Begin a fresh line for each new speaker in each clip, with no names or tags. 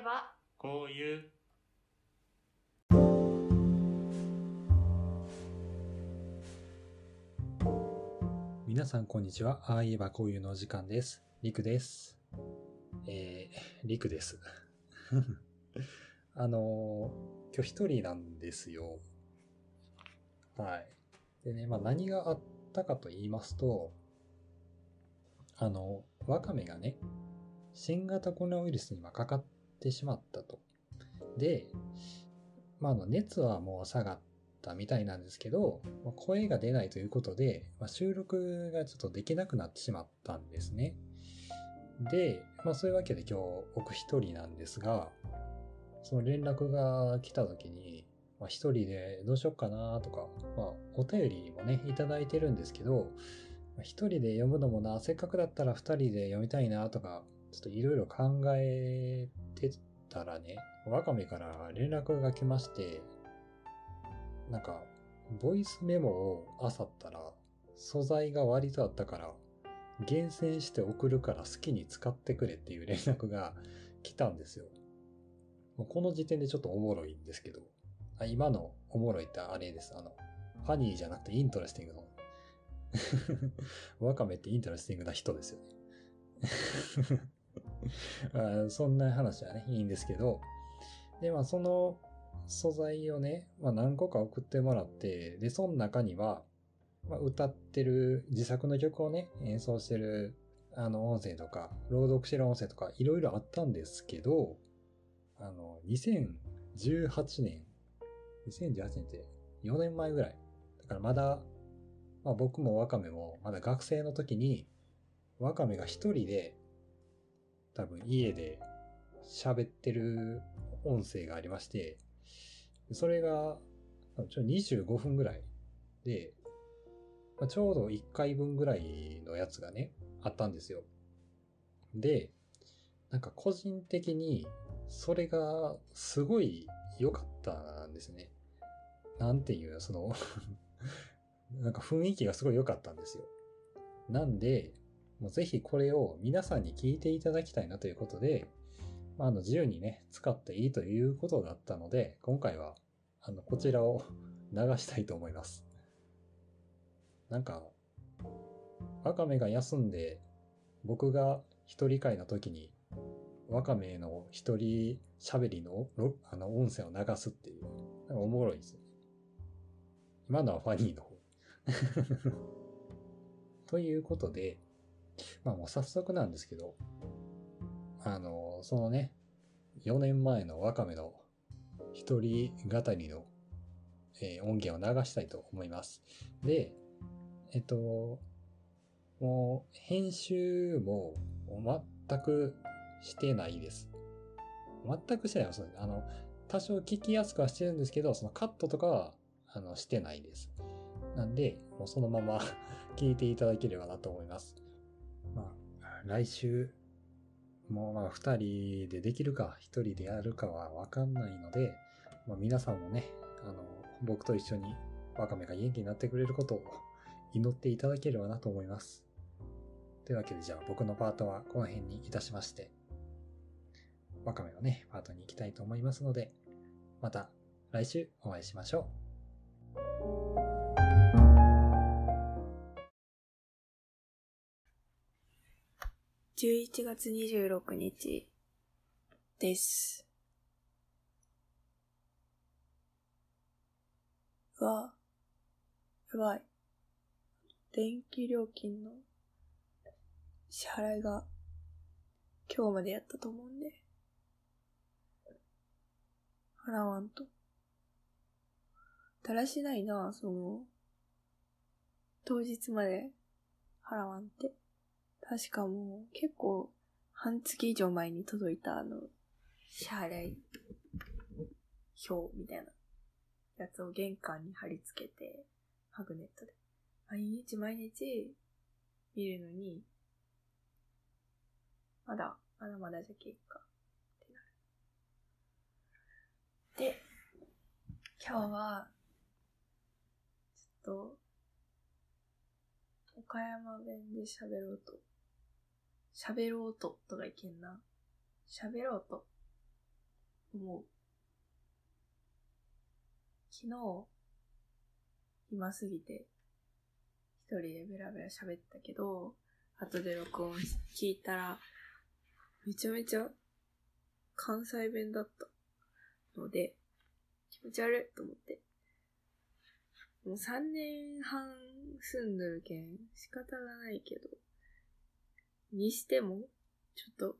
ば
こういう
皆さんこんにちは。ああ言えばこういうのお時間です。りくです。えー、りくです。あのー今日一人なんですよ。はい。でね、まあ何があったかと言いますと、あの、ワカメがね、新型コロナウイルスにまあかかってしまったと。で、まあの熱はもう下がったみたいなんですけど、まあ声が出ないということで、まあ、収録がちょっとできなくなってしまったんですね。で、まあそういうわけで今日僕一人なんですが、その連絡が来た時に、まあ一人でどうしよっかなとか、まあお便りもね、いただいてるんですけど、一人で読むのもな、せっかくだったら二人で読みたいなとか、ちょっといろいろ考えてたらね、ワカメから連絡が来まして、なんか、ボイスメモを漁ったら、素材が割とあったから、厳選して送るから好きに使ってくれっていう連絡が来たんですよ。もうこの時点でちょっとおもろいんですけど、あ今のおもろいってあれです。あの、 funny じゃなくて interesting の。ワカメって interesting な人ですよね。あそんな話はね、いいんですけど、で、まあその素材をね、まあ何個か送ってもらって、で、その中には、まあ、歌ってる自作の曲をね、演奏してるあの音声とか、朗読してる音声とか、いろいろあったんですけど、あの、2018年、2018年って4年前ぐらい。だからまだ、まあ僕もワカメもまだ学生の時に、ワカメが一人で、多分家で喋ってる音声がありまして、それが、ちょ25分ぐらいで、まあちょうど1回分ぐらいのやつがね、あったんですよ。で、なんか個人的に、それがすごい良かったんですね。なんていう、その、なんか雰囲気がすごい良かったんですよ。なんで、もうぜひこれを皆さんに聞いていただきたいなということで、まあ、あの自由にね、使っていいということだったので、今回は、あの、こちらを 流したいと思います。なんか、ワカメが休んで、僕が一人会の時に、ワカメの一人喋りのあの音声を流すっていう、なんかおもろいですね。今のはファニーの方。ということで、まあもう早速なんですけど、あの、そのね、4年前のワカメの一人語りの、えー音源を流したいと思います。で、えっと、もう編集も全くしてないです。全くしてないです。あの、多少聞きやすくはしてるんですけど、そのカットとかは、あの、してないです。なんで、もうそのまま 聞いていただければなと思います。来週、もうまあ二人でできるか、一人でやるかはわかんないので、まあ皆さんもね、あの、僕と一緒にワカメが元気になってくれることを 祈っていただければなと思います。というわけでじゃあ僕のパートはこの辺にいたしまして、ワカメのね、パートに行きたいと思いますので、また来週お会いしましょう。
11月26日です。うわ、やばい。電気料金の支払いが今日までやったと思うんで、払わんと。だらしないな、その、当日まで払わんって。確かもう結構半月以上前に届いたあの、支払い表みたいなやつを玄関に貼り付けて、マグネットで。毎日毎日見るのに、まだ、まだまだじゃ結果ってなる。で、今日は、ちょっと、岡山弁で喋ろうと。喋ろうととかいけんな。喋ろうと思う。昨日、暇すぎて、一人でベラベラ喋ったけど、後で録音聞いたら、めちゃめちゃ関西弁だったので、気持ち悪いと思って。もう3年半住んどるけん仕方がないけど、にしても、ちょっと、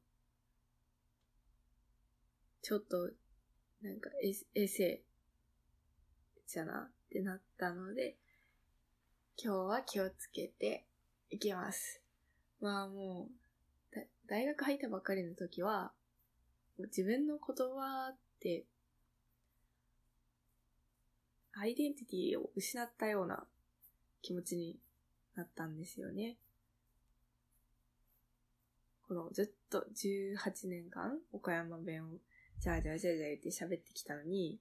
ちょっと、なんかエエセじゃなってなったので、今日は気をつけていきます。まあもう、だ大学入ったばかりの時は、自分の言葉って、アイデンティティを失ったような気持ちになったんですよね。このずっと18年間岡山弁をじゃあじゃあじゃあじゃあ言って喋ってきたのに、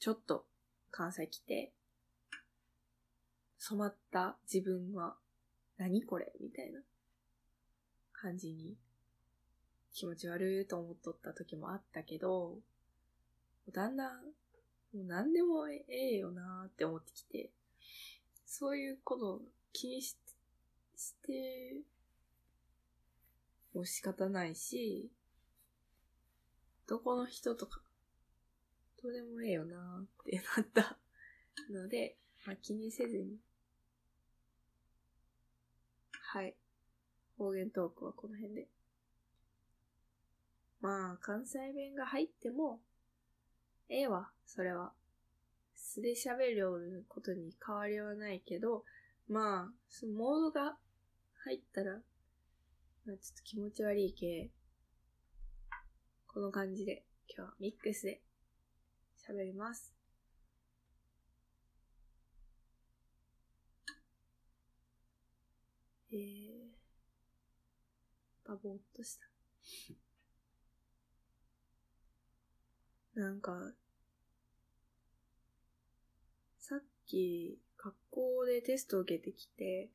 ちょっと関西来て、染まった自分は何これみたいな感じに気持ち悪いと思っとった時もあったけど、だんだん、もう何でもええよなーって思ってきて、そういうことを気にしして、もう仕方ないし、どこの人とか、どうでもええよなーってなった ので、まあ、気にせずに。はい。方言トークはこの辺で。まあ、関西弁が入っても、ええわ、それは。素で喋ることに変わりはないけど、まあ、そのモードが入ったら、ちょっと気持ち悪いけ、この感じで、今日はミックスで喋ります。えー、バボーっとした。なんか、さっき、学校でテストを受けてきて、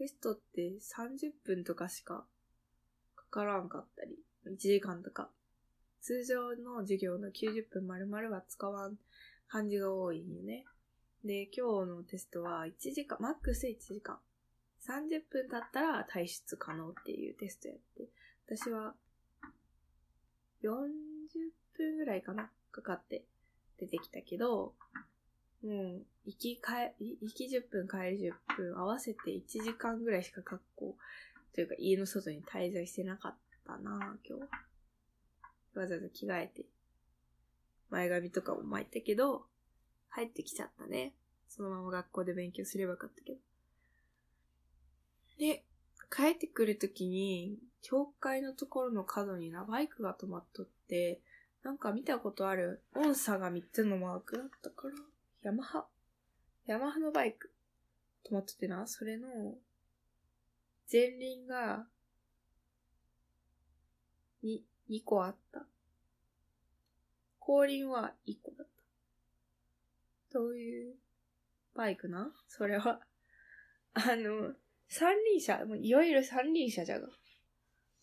テストって30分とかしかかからんかったり、1時間とか。通常の授業の90分丸々は使わん感じが多いんよね。で、今日のテストは1時間、マックス1時間。30分経ったら退出可能っていうテストやって、私は40分ぐらいかなかかって出てきたけど、もう、行きかえ、行き10分帰り10分合わせて1時間ぐらいしか学校というか家の外に滞在してなかったな今日。わざわざ着替えて、前髪とかも巻いたけど、帰ってきちゃったね。そのまま学校で勉強すればよかったけど。で、帰ってくるときに、教会のところの角にな、バイクが止まっとって、なんか見たことある音差が3つのマークだったから、ヤマハ？ヤマハのバイク。止まっとってな、それの、前輪が、に、2個あった。後輪は1個だった。どういうバイクな？それは。あの、三輪車、もういわゆる三輪車じゃが。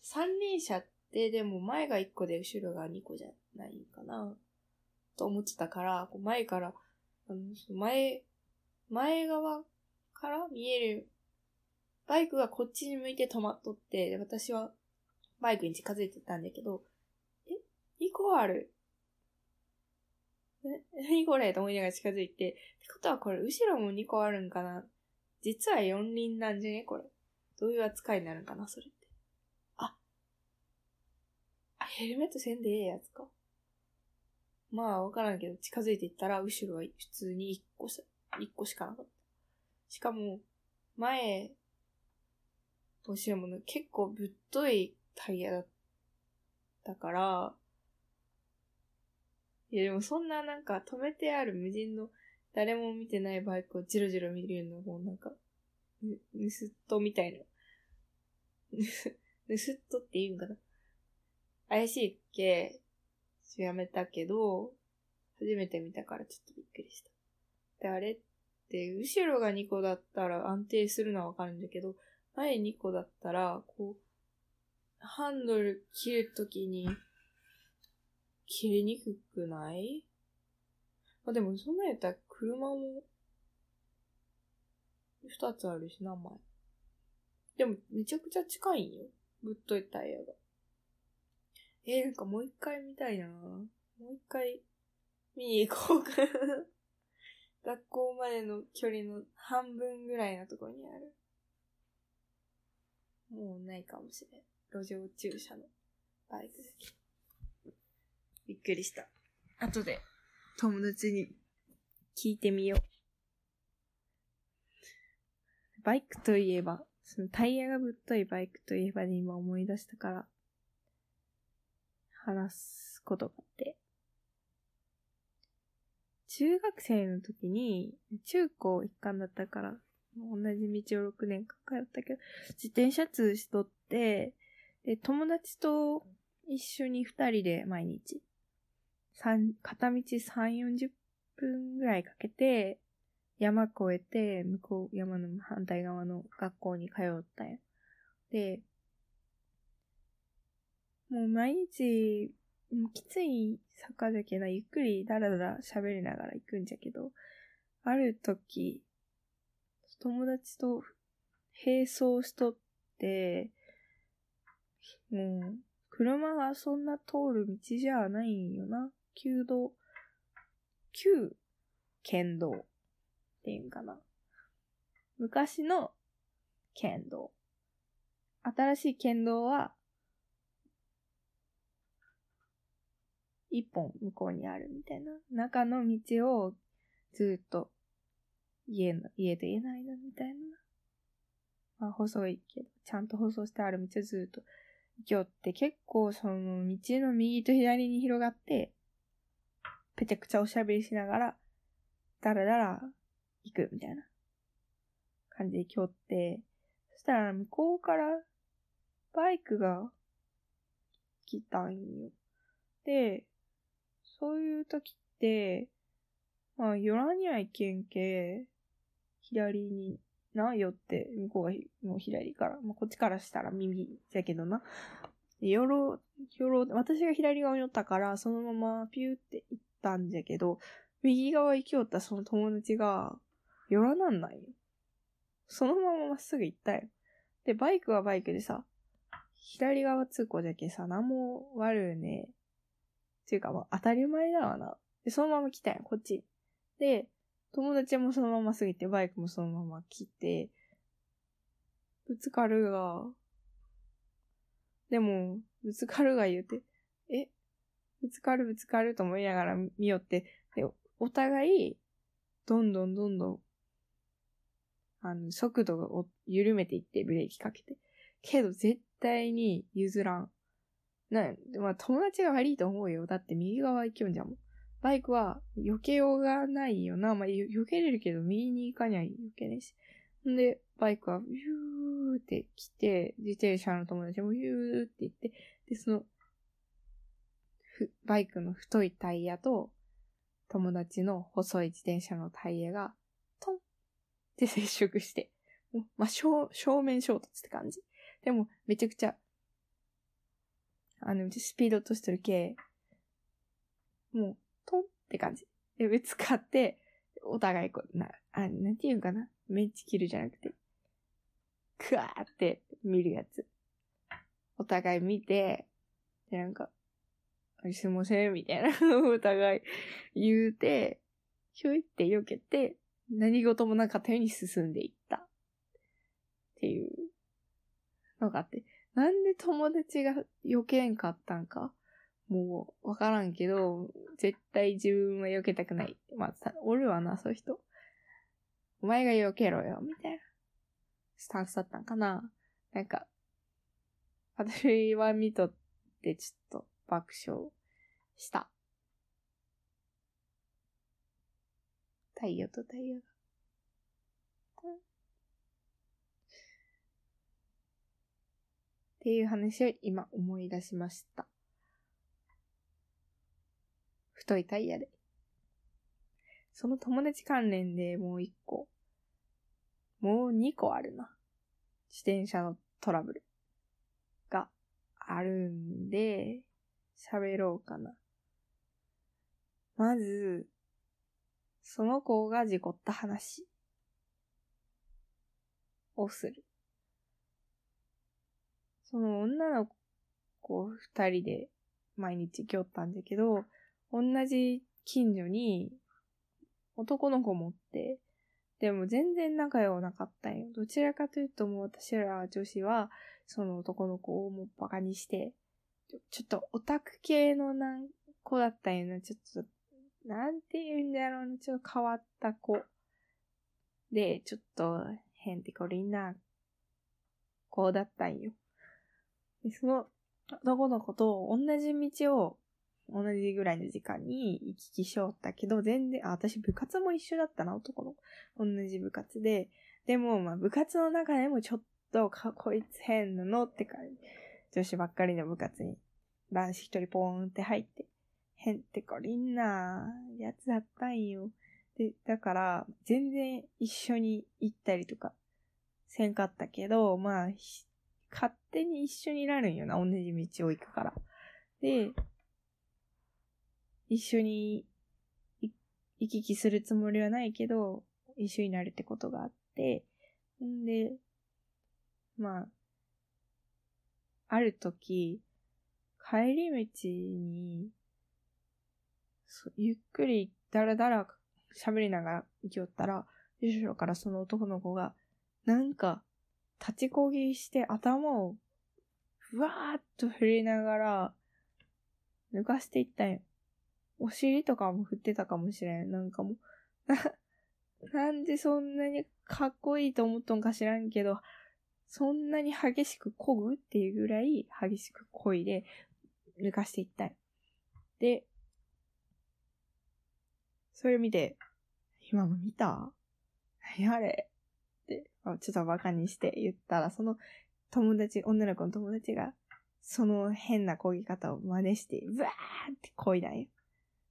三輪車ってでも前が1個で後ろが2個じゃないかな。と思ってたから、こう前から、前、前側から見える、バイクがこっちに向いて止まっとって、私はバイクに近づいてたんだけど、え ?2 個ある。え？何これと思いながら近づいて、ってことはこれ後ろも2個あるんかな？実は4輪なんじゃね？これ。どういう扱いになるんかな？それって。あ。あ、ヘルメットせんでええやつか。まあ、わからんけど、近づいていったら、後ろは普通に1個し、1個しかなかった。しかも、前、後ろもね、結構ぶっといタイヤだったから、いやでもそんななんか止めてある無人の誰も見てないバイクをジロジロ見るのもなんか、ぬ、盗っ人みたいな。ぬす、っ人って言うんかな怪しいっけ、やめたけど、初めて見たからちょっとびっくりした。で、あれって、後ろが2個だったら安定するのはわかるんだけど、前2個だったら、こう、ハンドル切るときに、切りにくくない？あ、でもそんなんやったら車も、二つあるしな、前。でも、めちゃくちゃ近いんよ。ぶっといタイヤが。えー、なんかもう一回見たいなもう一回見に行こうかな 学校までの距離の半分ぐらいのところにある。もうないかもしれん。路上駐車のバイクだけ。びっくりした。後で友達に聞いてみよう。バイクといえば、そのタイヤがぶっといバイクといえばで今思い出したから、話すことがあって。中学生の時に、中高一貫だったから、同じ道を6年間通ったけど、自転車通しとって、で、友達と一緒に二人で毎日、三片道3、40分ぐらいかけて、山越えて、向こう、山の反対側の学校に通ったんや。で、もう毎日、もうきつい坂じゃけな、ゆっくりだらだら喋りながら行くんじゃけど、ある時、友達と並走しとって、もう、車がそんな通る道じゃないんよな。旧道、旧県道っていうんかな。昔の県道。新しい県道は、一本向こうにあるみたいな。中の道をずっと家の、家と家の間みたいな。まあ細いけど、ちゃんと舗装してある道をずっと行きよって、結構その道の右と左に広がって、ぺちゃくちゃおしゃべりしながら、だらだら行くみたいな感じで行きよって、そしたら向こうからバイクが来たんよ。で、そういう時って、まあ、寄らにはいけんけ、左にな、寄って、向こうがもう左から、まあ、こっちからしたら右じゃけどな。寄ろう、寄ろう、私が左側に寄ったから、そのままピューって行ったんじゃけど、右側行きよったその友達が、寄らなんないよ。そのまままっすぐ行ったよ。で、バイクはバイクでさ、左側通行じゃけさ、何も悪いねっていうか、まあ、当たり前だわな。で、そのまま来たんよ、こっち。で、友達もそのまま過ぎて、バイクもそのまま来て、ぶつかるが、でも、ぶつかるが言うて、え、ぶつかるぶつかると思いながら見よって、で、お互い、どんどんどんどん、あの、速度を緩めていって、ブレーキかけて。けど、絶対に譲らん。な、まあ、友達が悪いと思うよ。だって右側行きよんじゃん。バイクは避けようがないよな。まあ、避けれるけど、右に行かにゃ避けねえし。んで、バイクは、ビューって来て、自転車の友達もビューって行って、で、その、ふバイクの太いタイヤと、友達の細い自転車のタイヤが、トンって接触して、もうまあ、正、正面衝突って感じ。でも、めちゃくちゃ、あの、スピード落としてる系、もう、トンって感じ。で、ぶつかって、お互いこう、な、あ、なんていうんかな。メンチ切るじゃなくて、クワーって見るやつ。お互い見て、で、なんか、あすいません、みたいな、お互い言うて、ひょいって避けて、何事もなかったように進んでいった。っていうのがあって、なんで友達が避けんかったんか？もう、わからんけど、絶対自分は避けたくない。まあ、おるわな、そういう人。お前が避けろよ、みたいな。スタンスだったんかな？なんか、私は見とってちょっと爆笑した。太陽と太陽が。っていう話を今思い出しました。太いタイヤで。その友達関連でもう一個。もう二個あるな。自転車のトラブルがあるんで、喋ろうかな。まず、その子が事故った話をする。その女の子二人で毎日来よったんだけど、同じ近所に男の子持って、でも全然仲良くなかったんよ。どちらかというともう私ら女子は、その男の子をもうバカにして、ちょっとオタク系のなん子だったんよな。ちょっと、なんて言うんだろうな。ちょっと変わった子。で、ちょっと変ってこりんな子だったんよ。で、その男の子と同じ道を同じぐらいの時間に行き来しよったけど、全然、あ、私部活も一緒だったな、男の子。同じ部活で。でも、まあ部活の中でもちょっとか、こいつ変なのって感じ。女子ばっかりの部活に男子一人ポーンって入って、変ってこりんなやつだったんよ。で、だから、全然一緒に行ったりとか、せんかったけど、まあ、勝手に一緒になるんよな、同じ道を行くから。で、一緒に行き来するつもりはないけど、一緒になるってことがあって、んで、まあ、ある時、帰り道に、ゆっくりだらだら喋りながら行きよったら、後ろからその男の子が、なんか、立ちこぎして頭を、ふわーっと振りながら、抜かしていったんよ。お尻とかも振ってたかもしれん。なんかもう、な、なんでそんなにかっこいいと思っとんか知らんけど、そんなに激しく漕ぐっていうぐらい激しく漕いで抜かしていったんで、それ見て、今も見た？何あれ？って、ちょっとバカにして言ったら、その友達、女の子の友達が、その変な漕ぎ方を真似して、うわーって漕いだんよ。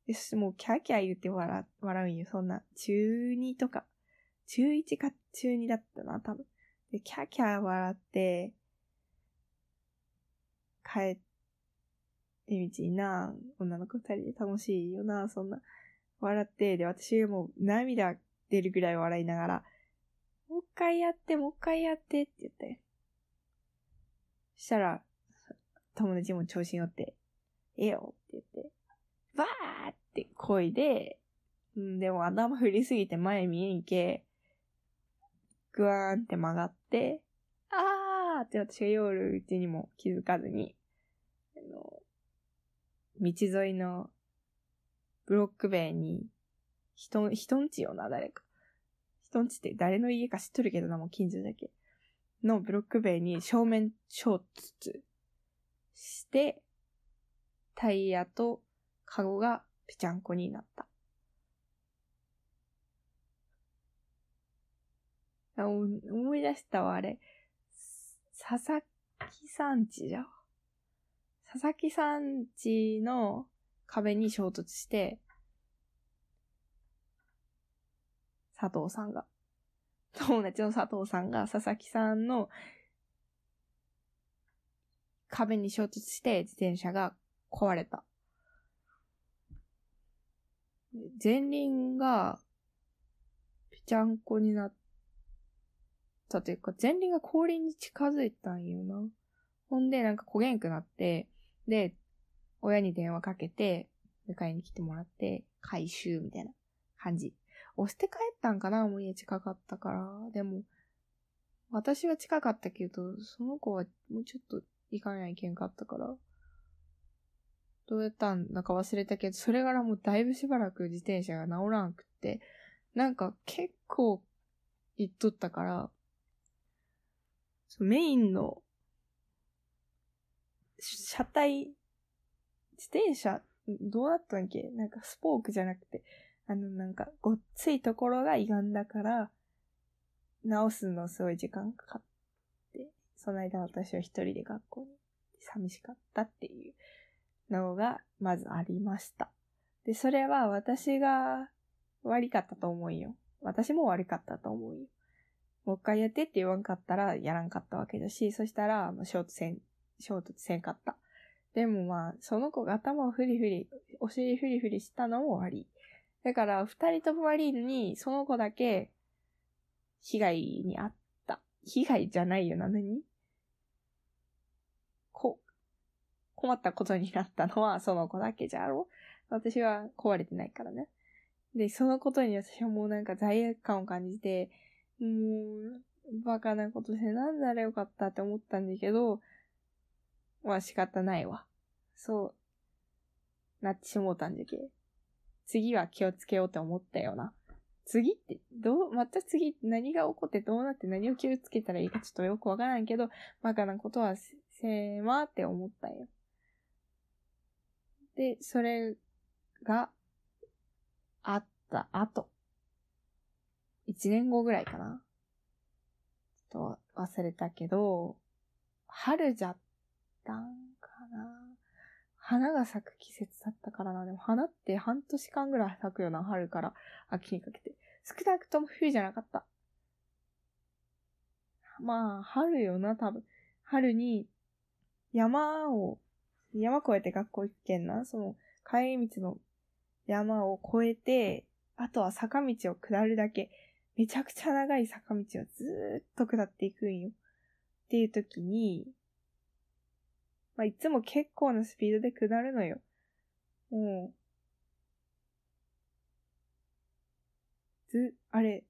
で、そしてもうキャーキャー言って笑笑うんよ。そんな、中2とか、中1か中2だったな、多分。で、キャーキャー笑って、帰って道にな、女の子二人で楽しいよな、そんな。笑って、で、私もう涙出るぐらい笑いながら、もう一回やって、もう一回やってって言って。したら、友達も調子に乗って、ええよって言って、バーって声で、うんでも頭振りすぎて前見えんけ、グワーンって曲がって、あーって私が夜うちにも気づかずに、あの、道沿いのブロック塀に、人、人んちよな、誰か。人んちって誰の家か知っとるけどな、もう近所だけ。のブロック塀に正面衝突して、タイヤとカゴがぺちゃんこになった。あ思い出したわ、あれ。佐々木さんちじゃ？佐々木さんちの壁に衝突して、佐藤さんが、友達の佐藤さんが佐々木さんの壁に衝突して自転車が壊れた。前輪がぺちゃんこになったというか、前輪が後輪に近づいたんよな。ほんで、なんか焦げんくなって、で、親に電話かけて、迎えに来てもらって、回収みたいな感じ。押して帰ったんかなもう家近かったから。でも、私は近かったけど、その子はもうちょっと行かないけんかったから。どうやったんだか忘れたけど、それからもうだいぶしばらく自転車が治らんくって、なんか結構行っとったから、メインの車体、自転車、どうだったんっけ？なんかスポークじゃなくて、あのなんかごっついところが歪んだから、直すのすごい時間かかって、その間私は一人で学校に寂しかったっていうのがまずありました。で、それは私が悪かったと思うよ。私も悪かったと思うよ。もう一回やってって言わんかったらやらんかったわけだし、そしたら、衝突せん、衝突せんかった。でもまあ、その子が頭をフリフリ、お尻フリフリしたのも終わり。だから、二人とも悪いのに、その子だけ、被害に遭った。被害じゃないよな、何？こ、困ったことになったのはその子だけじゃろ？私は壊れてないからね。で、そのことに私はもうなんか罪悪感を感じて、もう、バカなことしてなんならよかったって思ったんだけど、まあ仕方ないわ。そう、なってしもうたんじゃけ。次は気をつけようって思ったような。次って、どう、また次何が起こってどうなって何を気をつけたらいいかちょっとよくわからんけど、バカなことはせーまーって思ったよ。で、それがあった後。一年後ぐらいかな。ちょっと忘れたけど、春じゃったんかな。花が咲く季節だったからな。でも花って半年間ぐらい咲くよな、春から秋にかけて。少なくとも冬じゃなかった。まあ、春よな、多分。春に山を、山越えて学校行けんな。その、帰り道の山を越えて、あとは坂道を下るだけ。めちゃくちゃ長い坂道をずーっと下っていくんよ。っていう時に、まあ、いつも結構なスピードで下るのよ。もう、ず、あれ、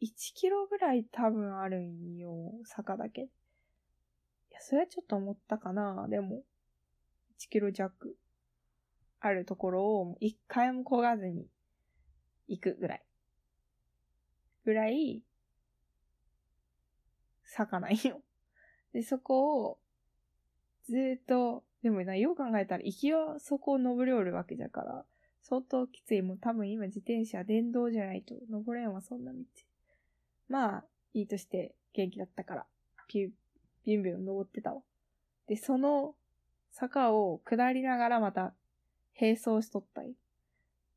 1キロぐらい多分あるんよ、坂だけ。いや、それはちょっと思ったかな。でも、1キロ弱あるところを一回も漕がずに行くぐらい。ぐらい、坂ないよ。で、そこを、ずっと、でもな、よう考えたら、行きはそこを登りおるわけじゃから、相当きつい。もう多分今自転車、電動じゃないと登れんわ、そんな道。まあ、いいとして元気だったから、ピュ、ビュンビュン登ってたわ。で、その坂を下りながらまた並走しとったり。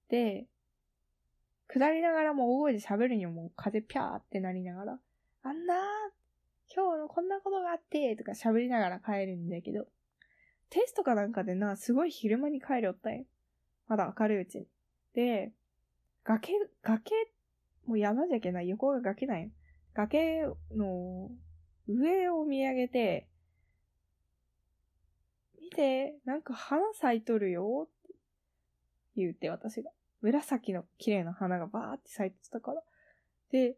で、下りながらも大声で喋るにももう風ピャーってなりながら、あんなーっ、今日のこんなことがあって、とか喋りながら帰るんだけど、テストかなんかでな、すごい昼間に帰りおったんよ。まだ明るいうちに。で、崖、崖、もう山じゃけない、横が崖なんよ。崖の上を見上げて、見て、なんか花咲いとるよって言うて私が。紫の綺麗な花がバーって咲いてたから。で、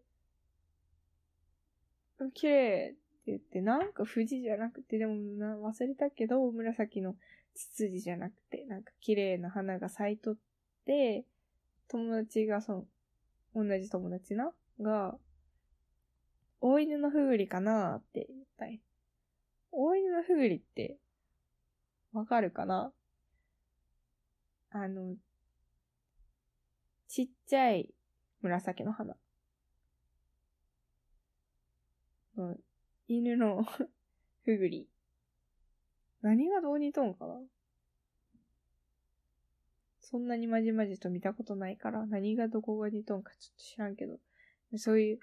綺麗って言って、なんか富士じゃなくて、でもな忘れたけど、紫のツツジじゃなくて、なんか綺麗な花が咲いとって、友達がその、同じ友達な、が、大犬のふぐりかなって言ったい。大犬のふぐりって、わかるかな？あの、ちっちゃい紫の花。うん、犬のふぐり。何がどう似とんかな？そんなにまじまじと見たことないから、何がどこが似とんかちょっと知らんけど。そういう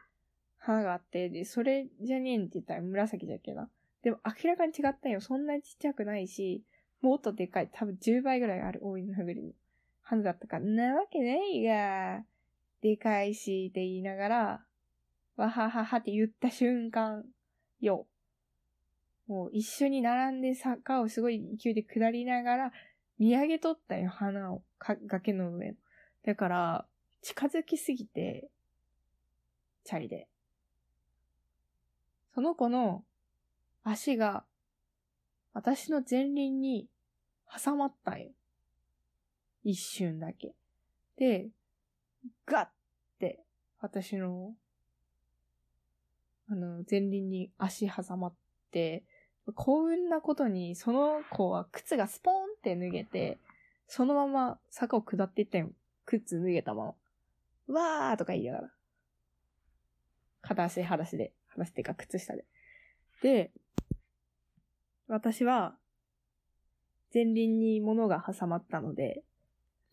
花があって、で、それじゃねえんって言ったら紫じゃっけな。でも明らかに違ったんよ。そんなにちっちゃくないし、もっとでかい。多分10倍ぐらいある大犬のふぐりの花だったから、なわけないが、でかいし、って言いながら、わはははって言った瞬間、よ。もう一緒に並んで坂をすごい勢いで下りながら、見上げとったよ、花を。か崖の上の。だから、近づきすぎて、チャリで。その子の足が、私の前輪に挟まったんよ。一瞬だけ。で、ガッて、私の、あの、前輪に足挟まって、幸運なことに、その子は靴がスポーンって脱げて、そのまま坂を下っていったよ。靴脱げたまま。わーとか言いながら。片足、裸足で。裸足っていうか靴下で。で、私は、前輪に物が挟まったので、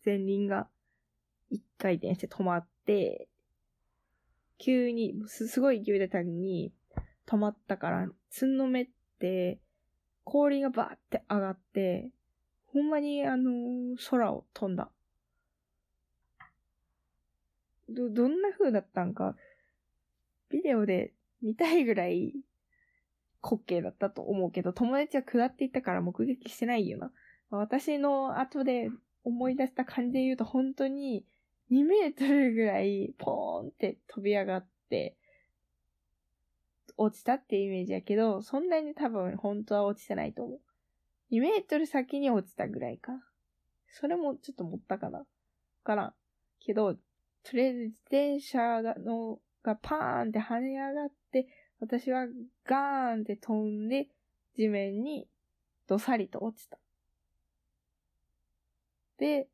前輪が一回転して止まって、急に、すごい勢いだったに、止まったから、つんのめって、氷がバーって上がって、ほんまにあの空を飛んだ。ど、どんな風だったんか、ビデオで見たいぐらい滑稽だったと思うけど、友達は下っていったから目撃してないよな。私の後で思い出した感じで言うと本当に2メートルぐらいポーンって飛び上がって、落ちたってイメージやけど、そんなに多分本当は落ちてないと思う。2メートル先に落ちたぐらいか。それもちょっと持ったかな。わからん。けど、とりあえず自転車がのがパーンって跳ね上がって、私はガーンって飛んで、地面にどさりと落ちた。で、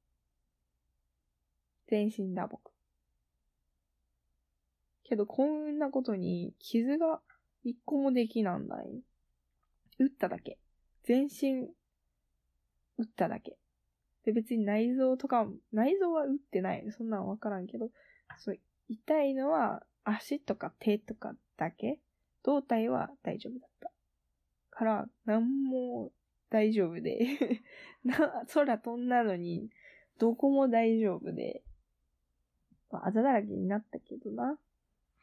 全身打撲。けど、こんなことに傷が一個もできなんだい。打っただけ。全身、打っただけ。で、別に内臓とか、内臓は打ってない。そんなんわからんけど、そう、痛いのは足とか手とかだけ胴体は大丈夫だった。から、なんも大丈夫で な、空飛んだのに、どこも大丈夫で、まあ、ざだらけになったけどな。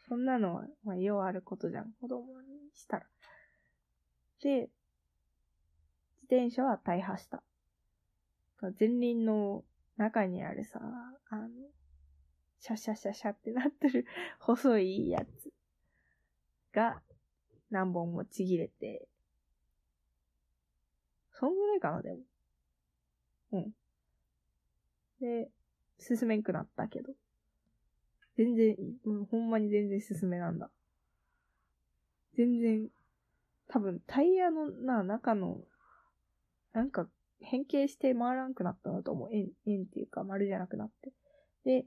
そんなのは、まあ、ようあることじゃん、子供にしたら。で、自転車は大破した。前輪の中にあるさ、あの、シャシャシャシャってなってる 細いやつが何本もちぎれて、そんぐらいかな、でも。うん。で、進めんくなったけど。全然、うん、ほんまに全然進めなんだ。全然、多分タイヤのな、中の、なんか変形して回らんくなったんだと思う。円、円っていうか丸じゃなくなって。で、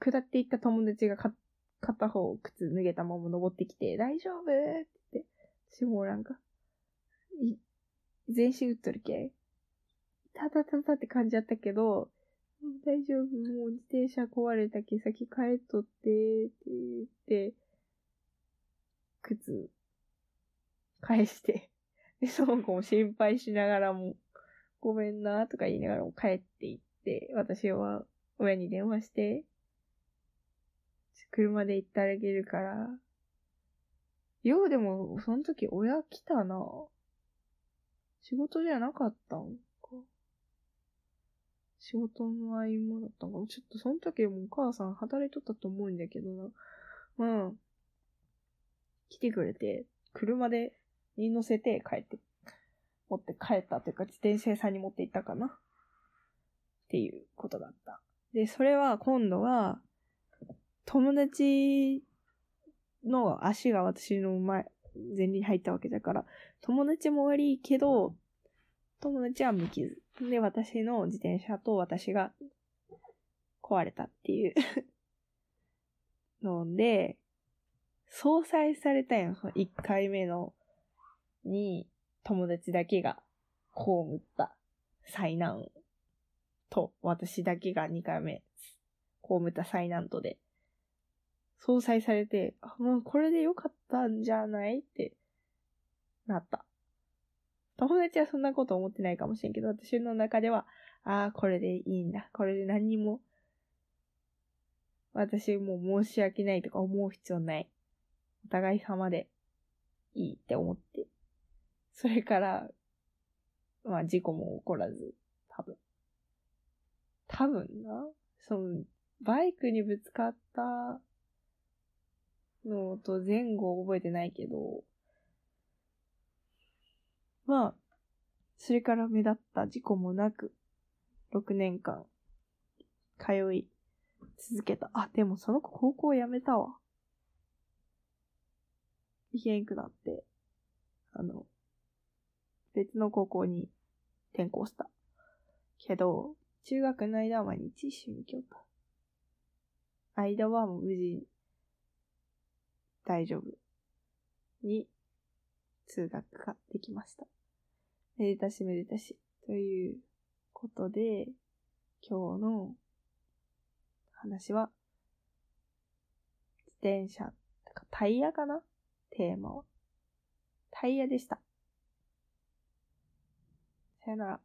下っていった友達がか片方靴脱げたまま登ってきて、大丈夫って言って、私もなんか、い、全身打っとるけたたたたって感じだったけど、大丈夫、もう自転車壊れたけ先帰っとって、って言って、靴、返して、で、その子も心配しながらも、ごめんな、とか言いながらも帰って行って、私は親に電話して、車で行ってあげるから。ようでも、その時親来たな。仕事じゃなかったん？仕事の合間だったんか。ちょっとその時もお母さん働いとったと思うんだけどな。まあ、来てくれて、車でに乗せて帰って、持って帰ったというか自転車屋さんに持って行ったかな？っていうことだった。で、それは今度は、友達の足が私の前、前に入ったわけだから、友達も悪いけど、友達は無傷。で、私の自転車と私が壊れたっていうので、相殺されたよ、その1回目のに友達だけが被った災難と、私だけが2回目被った災難とで、相殺されて、あ、もうこれでよかったんじゃない？ってなった。友達はそんなこと思ってないかもしれんけど、私の中では、ああ、これでいいんだ。これで何にも、私もう申し訳ないとか思う必要ない。お互い様でいいって思って。それから、まあ事故も起こらず、多分。多分な。その、バイクにぶつかったのと前後覚えてないけど、まあ、それから目立った事故もなく、6年間、通い続けた。あ、でもその子高校辞めたわ。行けんくなって、あの、別の高校に転校した。けど、中学の間は毎日一緒に行きった。間はもう無事大丈夫に通学ができました。めでたしめでたし。ということで、今日の話は、自転車、タイヤかなテーマは。タイヤでした。さよなら。